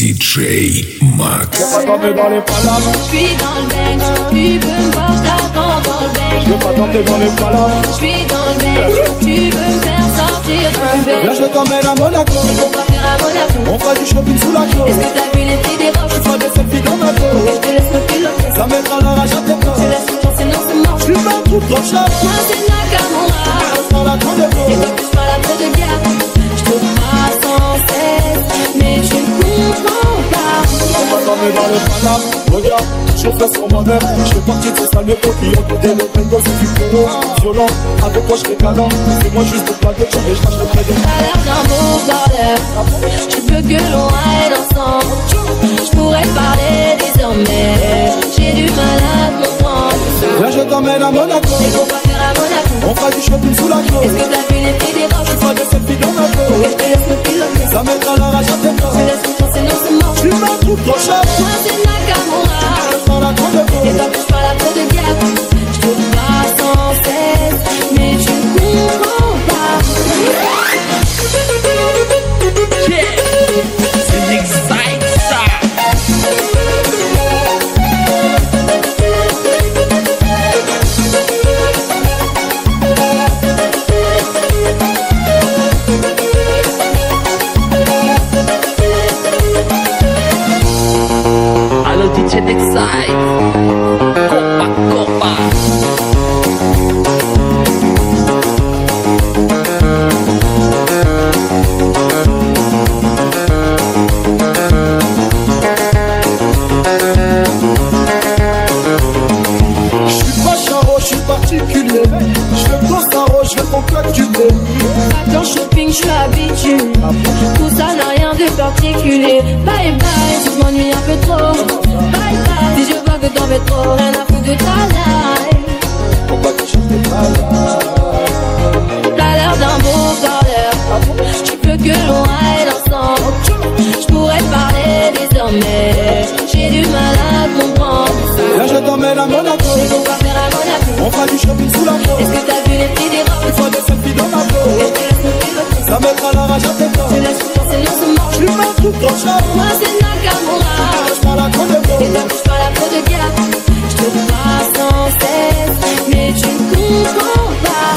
DJ Max. Je pas tomber dans les palaces. Je suis dans le bench, tu peux me voir, je t'attends dans le bench. Je pas tomber dans les palaces. Je suis dans le bench, tu peux me faire sortir du bench. Là je t'emmène à Monaco. On va faire à Monaco. On fera du shopping sous la Est-ce clé. que t'as vu les prix des roches? Je ferai des selfies dans ma peau. Je te laisse me piloter. Ça mettra la rage à tes Je laisse penser, non, c'est mort. Je suis pas tout. Moi, c'est Nakamura. Je prends la grande Et après de guerre. Je te passe sans cesse, mais tu ne comprends pas. On va tomber dans les palaces. Regarde, je fais sur moi-même. Je fais partie de ces sales coquilles. Côté le pengo, c'est du pro. Violent, avec moi je fais galant. C'est moi juste pas de et je lâche le des T'as l'air d'un beau bordel. Je veux que l'on aille ensemble. Je pourrais parler désormais. J'ai du mal à comprendre. Là je t'emmène à Monaco. Et qu'on va faire à Monaco. On fera du shopping sous la Est-ce clé. que t'as vu les prix des roches? Je ferai des selfies particulier. Je fais costaro, je fais ton claque du blé. Dans shopping, je suis habitué. Tout ça n'a rien de particulier. Bye bye, si je m'ennuie un peu trop. Bye bye, si je vois que t'en fais trop, rien à foutre de ta life. Pourquoi tu chantes tes balades T'as l'air d'un beau bordel. Tu veux que l'on aille ensemble. Je pourrais parler désormais. J'ai du mal à comprendre. Je t'emmène à Monaco. Et qu'on va faire à Monaco. On fera du shopping sous la Est-ce clé. que t'as vu les prix des Je robes ferai des selfies dans ma Et peau. je te laisse me. Ça mettra la rage à tes corps. Je laisse penser, non. Je suis pas tout trop cher. Moi, c'est Nakamura. Je prends la grande Et épaule. toi, tu parles après de guerre. Je te passe sans cesse, mais tu ne comprends pas.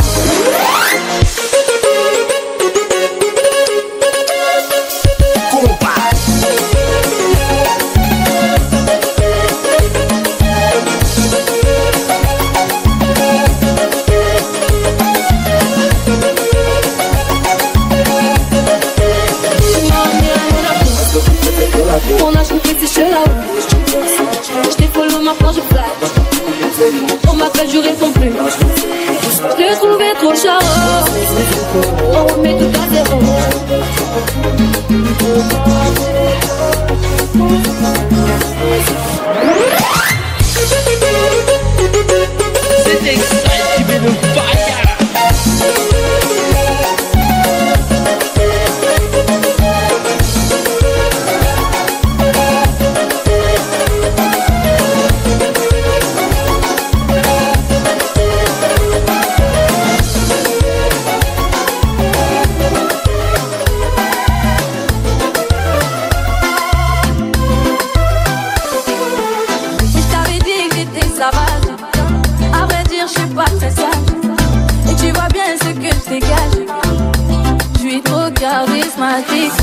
Charismatique. Tu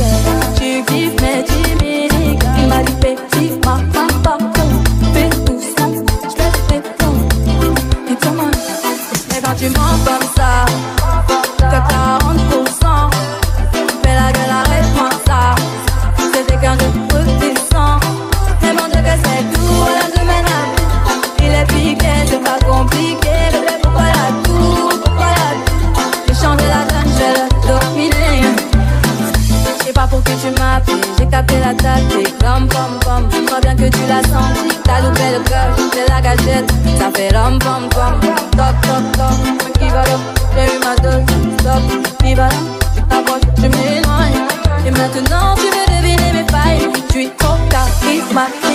là, tu t'approches, je m'éloigne. Et maintenant tu veux deviner mes failles, je suis trop charismatique.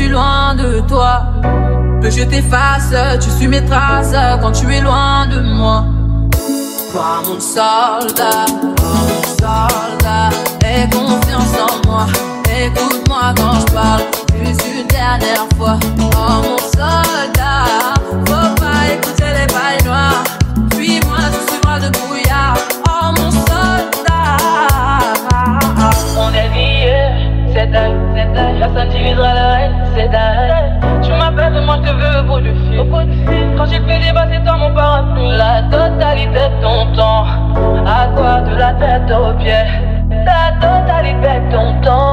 Suis loin de toi. Que je t'efface, tu suis mes traces quand tu es loin de moi. Toi mon soldat, mon soldat, aie confiance en moi. Écoute-moi quand je parle, juste une dernière fois. Oh mon soldat, faut pas écouter les bails noirs. Suis-moi, tu suivras le brouillard. Oh mon soldat. On est c'est elle, c'est elle. Personne divisera le règne, Quand j'ai fait débat, c'est toi mon parapluie. La totalité de ton temps, à toi de la tête aux pieds. La totalité de ton temps,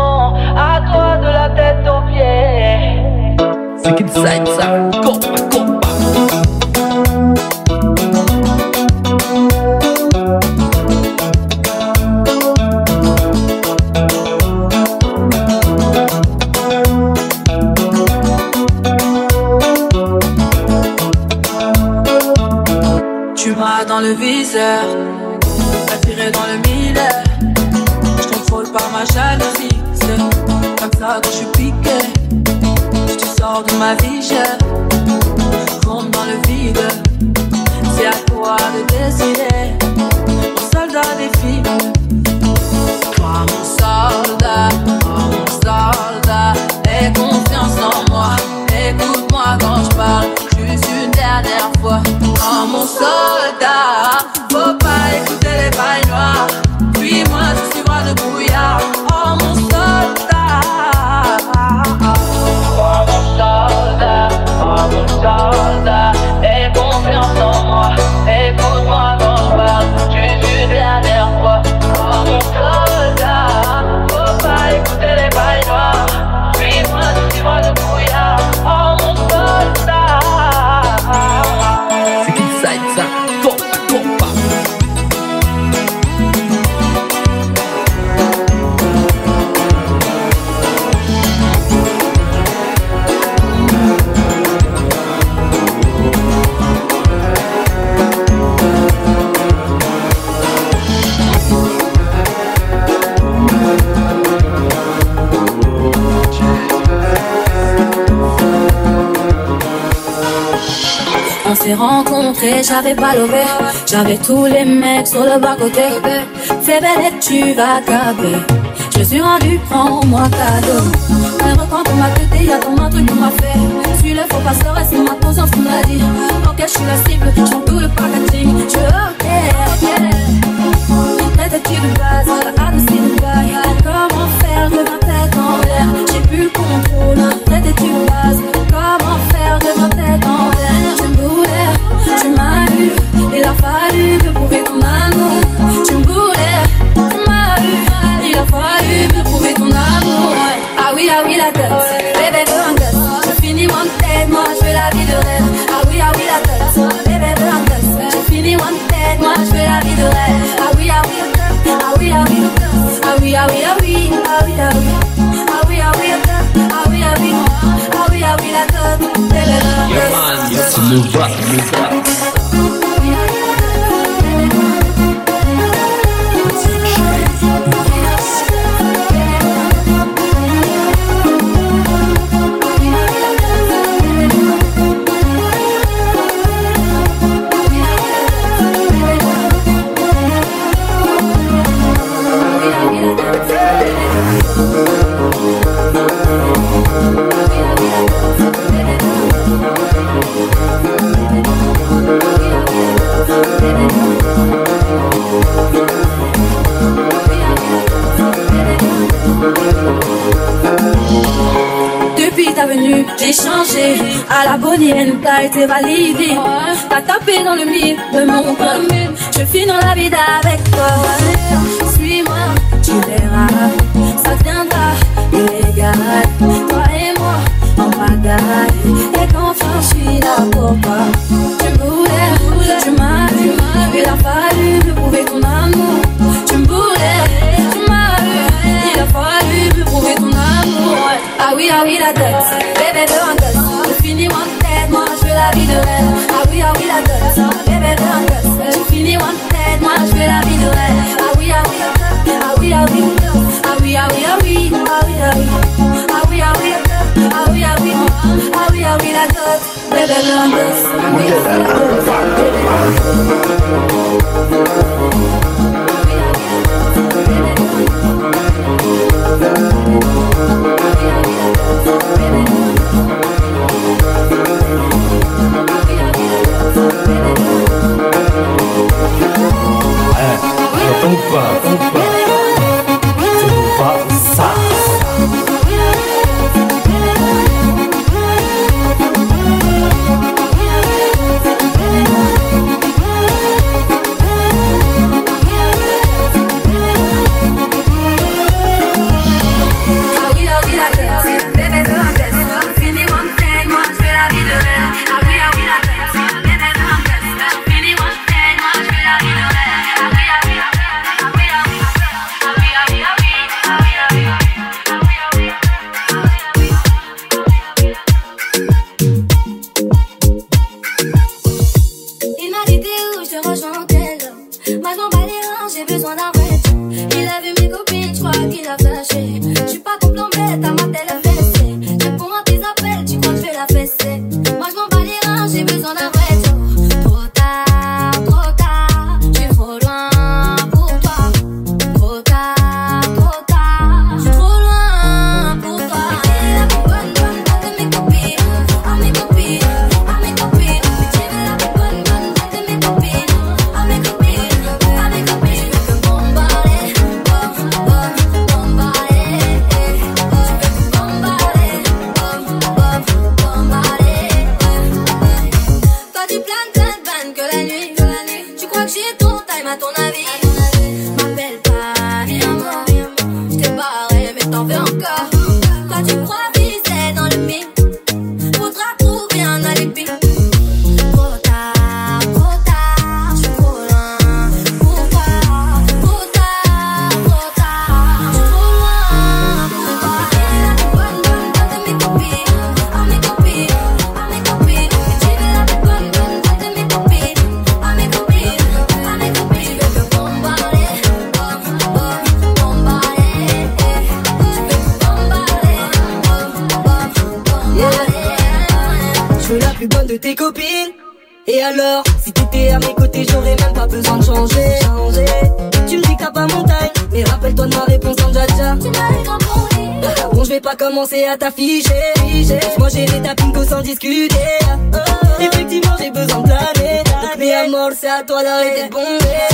soldat, s'est rencontrés, j'avais pas levé. J'avais tous les mecs sur le bas-côté. Fais belle et tu vas caber. Je suis rendu, prends-moi cadeau. Un record pour ma tête, y'a ton un truc qu'on m'a fait. Suis le faux pasteur et c'est ma conscience qui m'a dit. Ok, je suis la cible, je prends tout le packaging. Je ok, ok. Tête tu de base, adouci de bail. Comment faire de ma tête en l'air? J'ai plus le contrôle. Tête tu de base, fallu me prouver ton amour. Tu me tu m'as eu. Il a fallu prouver ton amour. Ah oui, ah oui, la tête. Je finis tête, moi je la vie de. Ah oui, ah oui, la tête. Je finis tête, moi je la vie de. Ah ah ah ah. Ah oui, ah oui, ah oui, ah oui, ah oui. Ah oui, ah oui, ah oui, ah oui. À la bonienne, t'as été validé. T'as tapé dans le mille de mon cœur. Je finis dans la vie avec toi. Suis-moi, tu verras. Ça viendra illégal. Toi et moi, en bagaille. Et qu'enfin, je suis là pour toi. Tu voulais, tu m'as eu. Il a fallu me prouver Ah oui, ah oui, la dot, bébé veut un. Tu finis one tête, moi je veux la vie de rêve. Ah oui, ah oui, la dot, bébé veut un. Tu finis one tête, moi je veux la vie de rêve. Ah oui, ah oui, ah oui, ah oui, ah oui, ah oui, ah oui, ah oui, ah oui, ah oui, ah oui, ah oui, ah oui, ah oui, ah oui, la dot, bébé veut ah gosse. Ah oui, ah oui, la dot, bébé veut un gosse. j'ai besoin d'un vrai. Il a vu mes copines, je crois qu'il a flashé. à t'afficher. moi gérer ta pinko sans discuter. Ah, ah. Effectivement, j'ai besoin de planer. Donc, mi amor, c'est à toi d'arrêter de bomber.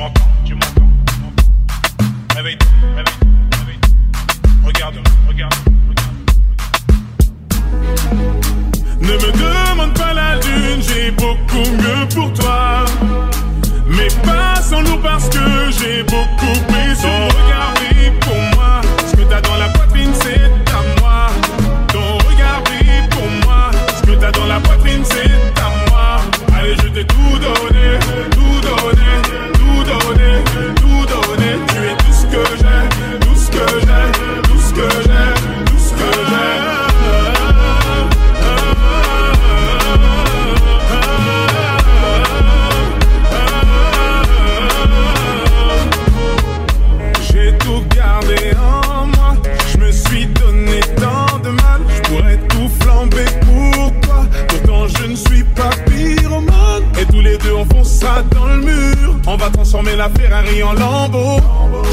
tu m'entends, tu m'entends. Réveille-toi, réveille-toi, réveille-toi. Regarde, regarde, regarde. Ne me demande pas la lune, j'ai beaucoup mieux pour toi. Mais pas sans nous parce que j'ai beaucoup pris son regard. la Ferrari en lambeau.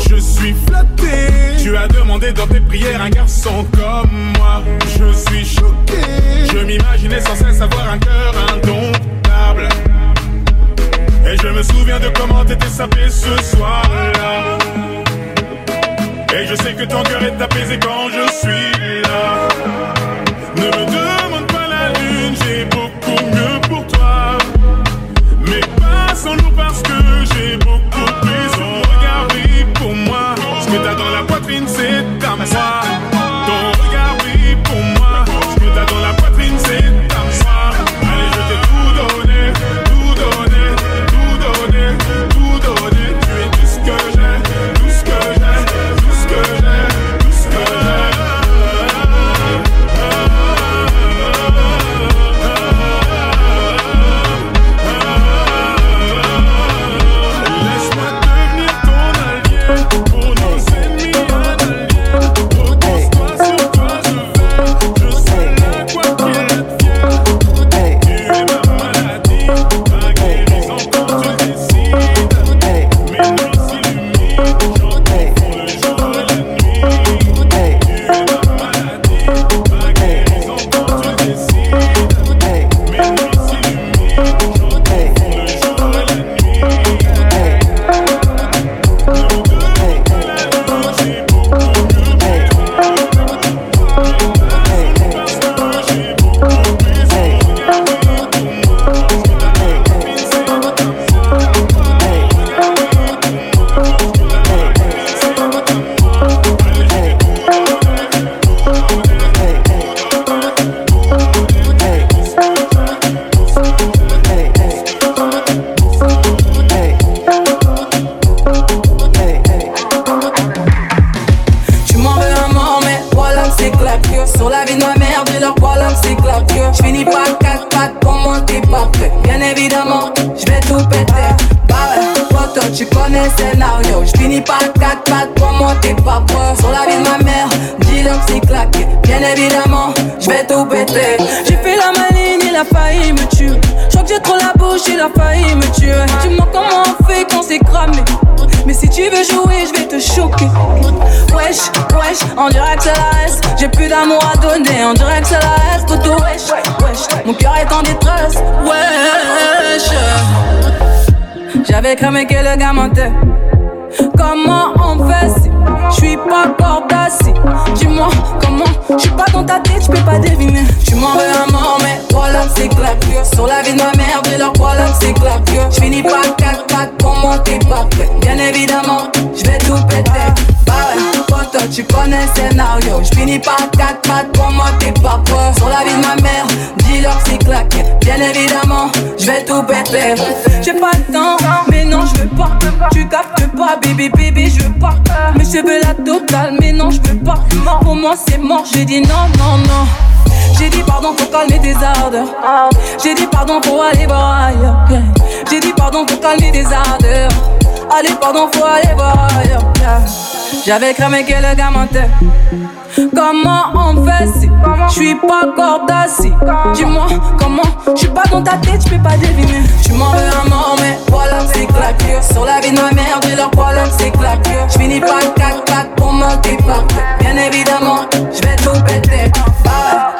Je suis flatté. Tu as demandé dans tes prières un garçon comme moi. Je suis choqué. Je m'imaginais sans cesse avoir un cœur indomptable. Et je me souviens de comment t'étais sapé ce soir-là. Et je sais que ton cœur est apaisé quand je suis là. Ne me demande pas la lune, j'ai beaucoup mieux pour toi. Embrassons-nous parce que j'ai beaucoup de raisons. Regardez pour moi, ce que t'as dans la poitrine, c'est à moi. J'avais cramé que le gars mentait. Comment on fait si je suis pas cordassi Dis-moi comment, je suis pas dans ta tête, je peux pas deviner. Tu m'en veux un mort, mais voilà c'est claque. Sur la vie de ma mère, dis leur voilà c'est claque. Je finis par 4 pattes pour monter pas prêt. Bien évidemment, je vais tout péter. Bah pote, tu connais le scénario. Je finis par 4 pattes pour monter pas prêt. Sur la vie de ma mère, dis leur que c'est claqué. Bien évidemment, je vais tout péter. J'ai pas le temps, mais non, je veux pas. Tu captes pas, baby, baby, je veux pas. Mais je veux la totale, mais non, je veux pas. Pour moi, c'est mort, j'ai dit non, non, non. J'ai dit pardon pour calmer tes ardeurs. J'ai dit pardon pour aller voir ailleurs. J'ai dit pardon pour calmer tes ardeurs. Allez, pardon, faut aller voir ailleurs. yeah. J'avais cramé que le gars mentait. Comment on fait si je suis pas cordassi Dis-moi comment, je suis pas dans ta tête, je peux pas deviner. Tu m'en veux un mort, mais voilà c'est claqué. Sur la vie de ma mère, dis leur voilà que c'est claqué. Je finis par 4 4 pour monter par Bien évidemment, je vais tout péter. Bah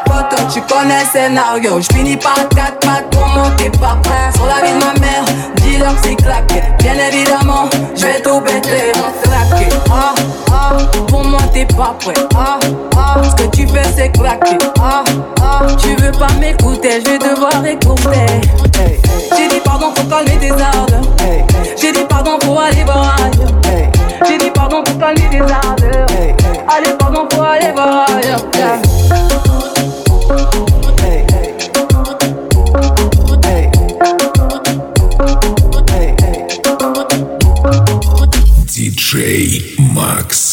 tu connais le scénario. J'finis par 4 pattes pour monter pas prêt. Sur la vie de ma mère, dis-leur que c'est claqué. Bien évidemment, j'vais tout péter. Ah, ah, pour moi t'es pas prêt. Ah, ah, ce que tu fais c'est claquer. Ah, ah, tu veux pas m'écouter, j'vais devoir écouter. J'ai dit pardon pour calmer tes ardeurs. J'ai dit pardon pour aller voir ailleurs. J'ai dit pardon pour calmer tes ardeurs. Allez, pardon pour aller voir ailleurs. диджей Макс.